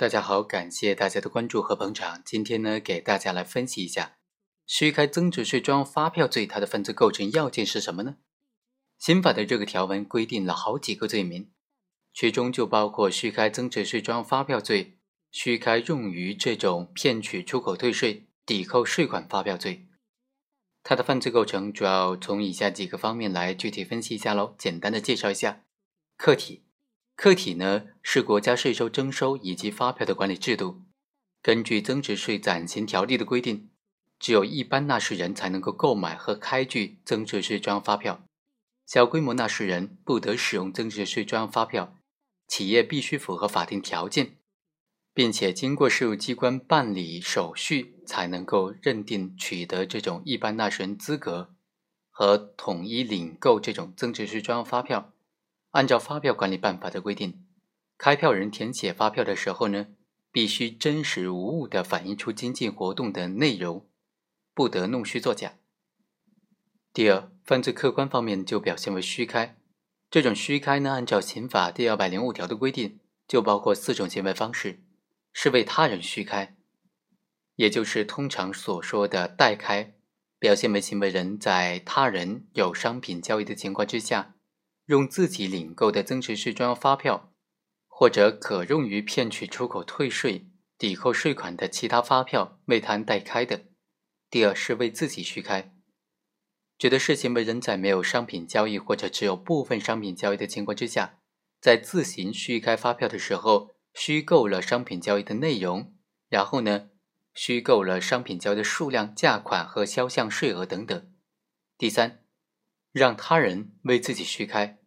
大家好，感谢大家的关注和捧场。今天呢，给大家来分析一下虚开增值税专用发票罪，它的犯罪构成要件是什么呢？刑法的这个条文规定了好几个罪名，其中就包括虚开增值税专用发票罪、虚开用于这种骗取出口退税、抵扣税款发票罪。它的犯罪构成主要从以下几个方面来具体分析一下喽。简单的介绍一下，客体。客体呢是国家税收征收以及发票的管理制度。根据增值税暂行条例的规定，只有一般纳税人才能够购买和开具增值税专用发票，小规模纳税人不得使用增值税专用发票。企业必须符合法定条件，并且经过税务机关办理手续，才能够认定取得这种一般纳税人资格和统一领购这种增值税专用发票。按照发票管理办法的规定，开票人填写发票的时候呢，必须真实无误地反映出经济活动的内容，不得弄虚作假。第二，犯罪客观方面就表现为虚开。这种虚开呢，按照刑法第二百零五条的规定，就包括四种行为方式：是为他人虚开，也就是通常所说的代开，表现为行为人在他人有商品交易的情况之下。用自己领购的增值税专用发票，或者可用于骗取出口退税、抵扣税款的其他发票为他人代开的。第二是为自己虚开，指的是行为人在没有商品交易或者只有部分商品交易的情况之下，在自行虚开发票的时候，虚构了商品交易的内容，然后呢，虚构了商品交易的数量、价款和销项税额等等。第三，让他人为自己虚开。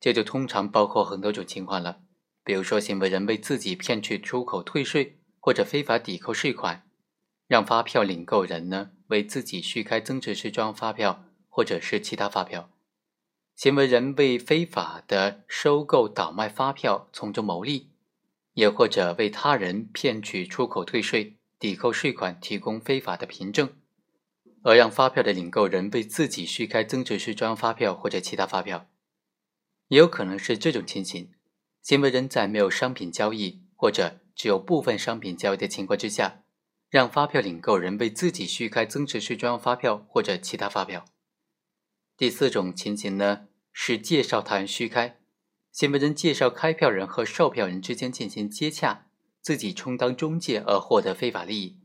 这就通常包括很多种情况了，比如说行为人为自己骗取出口退税或者非法抵扣税款，让发票领购人呢为自己虚开增值税专用发票或者是其他发票，行为人为非法的收购倒卖发票从中牟利，也或者为他人骗取出口退税、抵扣税款提供非法的凭证，而让发票的领购人为自己虚开增值税专用发票或者其他发票。也有可能是这种情形：行为人在没有商品交易或者只有部分商品交易的情况之下，让发票领购人为自己虚开增值税专用发票或者其他发票。第四种情形呢，是介绍他人虚开，行为人介绍开票人和售票人之间进行接洽，自己充当中介而获得非法利益，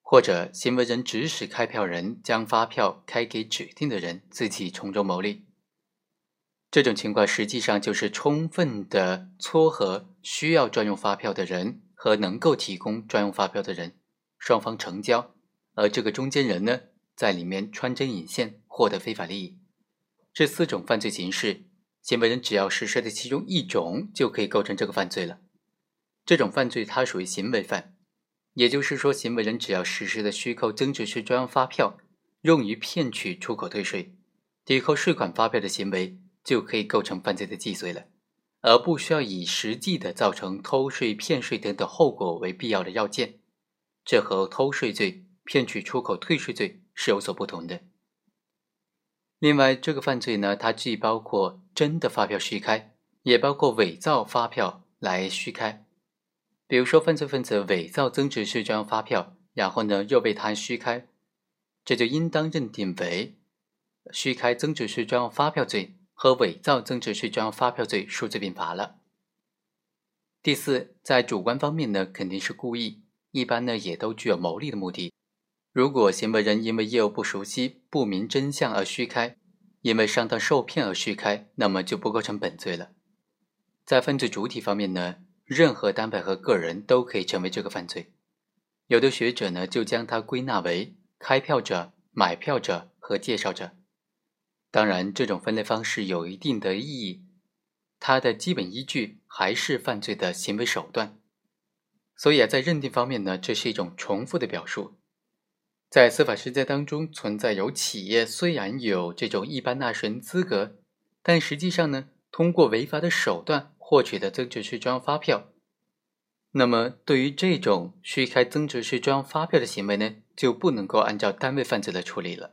或者行为人指使开票人将发票开给指定的人，自己从中牟利。这种情况实际上就是充分的撮合需要专用发票的人和能够提供专用发票的人，双方成交，而这个中间人呢，在里面穿针引线获得非法利益。这四种犯罪形式，行为人只要实施的其中一种，就可以构成这个犯罪了。这种犯罪它属于行为犯，也就是说，行为人只要实施的虚构增值税专用发票，用于骗取出口退税、抵扣税款发票的行为。就可以构成犯罪的既遂了，而不需要以实际的造成偷税、骗税等等后果为必要的要件。这和偷税罪、骗取出口退税罪是有所不同的。另外，这个犯罪呢，它既包括真的发票虚开，也包括伪造发票来虚开。比如说，犯罪分子伪造增值税专用发票，然后呢又被他虚开，这就应当认定为虚开增值税专用发票罪。和伪造增值税专用发票罪数罪并罚了。第四，在主观方面呢，肯定是故意，一般呢也都具有牟利的目的。如果行为人因为业务不熟悉、不明真相而虚开，因为上当受骗而虚开，那么就不构成本罪了。在犯罪主体方面呢，任何单位和个人都可以成为这个犯罪。有的学者呢就将它归纳为开票者、买票者和介绍者。当然，这种分类方式有一定的意义，它的基本依据还是犯罪的行为手段。所以啊，在认定方面呢，这是一种重复的表述。在司法实践当中，存在有企业虽然有这种一般纳税人资格，但实际上呢，通过违法的手段获取的增值税专用发票。那么，对于这种虚开增值税专用发票的行为呢，就不能够按照单位犯罪来处理了。